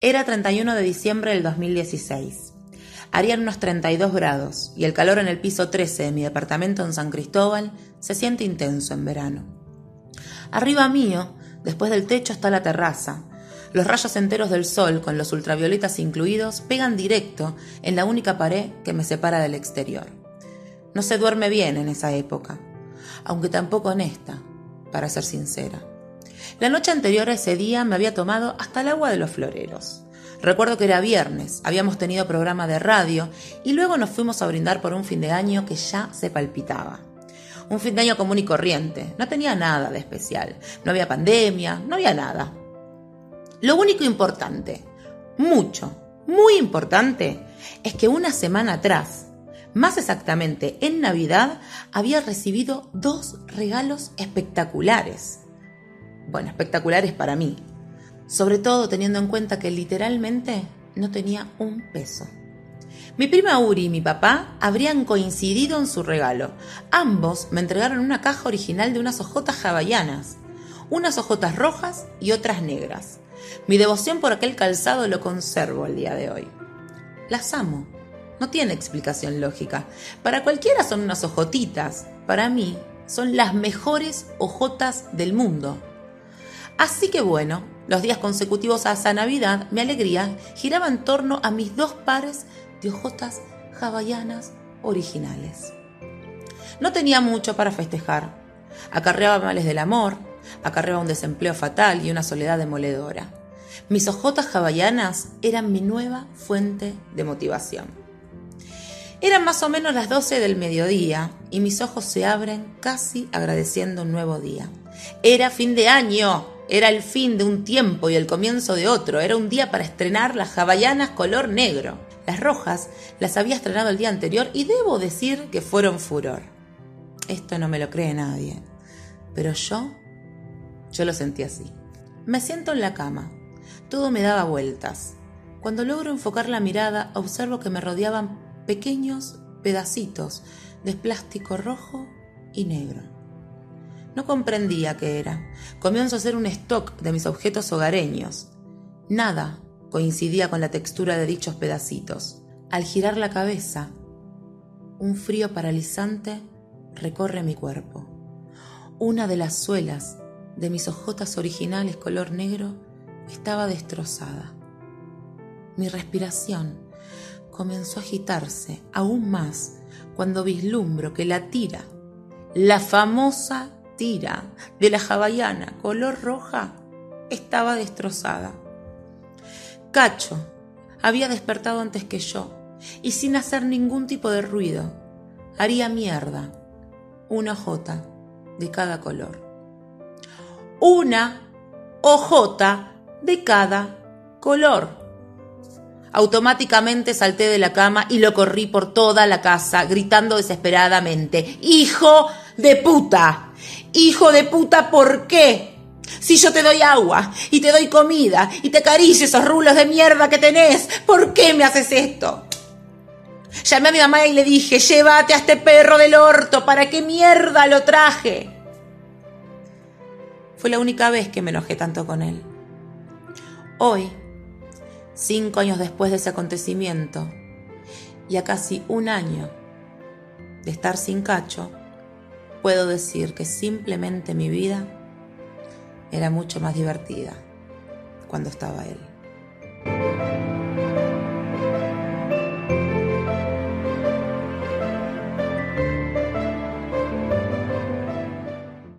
Era 31 de diciembre del 2016. Harían unos 32 grados y el calor en el piso 13 de mi departamento en San Cristóbal se siente intenso en verano. Arriba mío, después del techo está la terraza. Los rayos enteros del sol, con los ultravioletas incluidos, pegan directo en la única pared que me separa del exterior. No se duerme bien en esa época, aunque tampoco en esta, para ser sincera. La noche anterior a ese día me había tomado hasta el agua de los floreros. Recuerdo que era viernes, habíamos tenido programa de radio y luego nos fuimos a brindar por un fin de año que ya se palpitaba. Un fin de año común y corriente, no tenía nada de especial, no había pandemia, no había nada. Lo único importante, mucho, muy importante, es que una semana atrás, más exactamente en Navidad, había recibido dos regalos espectaculares bueno, espectaculares para mí, sobre todo teniendo en cuenta que literalmente no tenía un peso. Mi prima Uri y mi papá habrían coincidido en su regalo. Ambos me entregaron una caja original de unas hojotas hawaianas, unas hojotas rojas y otras negras. Mi devoción por aquel calzado lo conservo el día de hoy. Las amo. No tiene explicación lógica. Para cualquiera son unas hojotitas. Para mí son las mejores hojotas del mundo. Así que bueno, los días consecutivos a esa Navidad, mi alegría giraba en torno a mis dos pares de hojotas hawaianas originales. No tenía mucho para festejar. Acarreaba males del amor, acarreaba un desempleo fatal y una soledad demoledora. Mis hojotas hawaianas eran mi nueva fuente de motivación. Eran más o menos las 12 del mediodía y mis ojos se abren casi agradeciendo un nuevo día. Era fin de año era el fin de un tiempo y el comienzo de otro. Era un día para estrenar las hawaianas color negro. Las rojas las había estrenado el día anterior y debo decir que fueron furor. Esto no me lo cree nadie. Pero yo, yo lo sentí así. Me siento en la cama. Todo me daba vueltas. Cuando logro enfocar la mirada, observo que me rodeaban pequeños pedacitos de plástico rojo y negro. No comprendía qué era. Comienzo a hacer un stock de mis objetos hogareños. Nada coincidía con la textura de dichos pedacitos. Al girar la cabeza, un frío paralizante recorre mi cuerpo. Una de las suelas de mis hojotas originales color negro estaba destrozada. Mi respiración comenzó a agitarse aún más cuando vislumbro que la tira, la famosa tira de la hawaiana color roja estaba destrozada. Cacho había despertado antes que yo y sin hacer ningún tipo de ruido haría mierda una hojota de cada color. Una hojota de cada color. Automáticamente salté de la cama y lo corrí por toda la casa, gritando desesperadamente, ¡Hijo de puta! Hijo de puta, ¿por qué? Si yo te doy agua y te doy comida y te acaricio esos rulos de mierda que tenés, ¿por qué me haces esto? Llamé a mi mamá y le dije, llévate a este perro del orto, ¿para qué mierda lo traje? Fue la única vez que me enojé tanto con él. Hoy, cinco años después de ese acontecimiento, y a casi un año de estar sin cacho, puedo decir que simplemente mi vida era mucho más divertida cuando estaba él.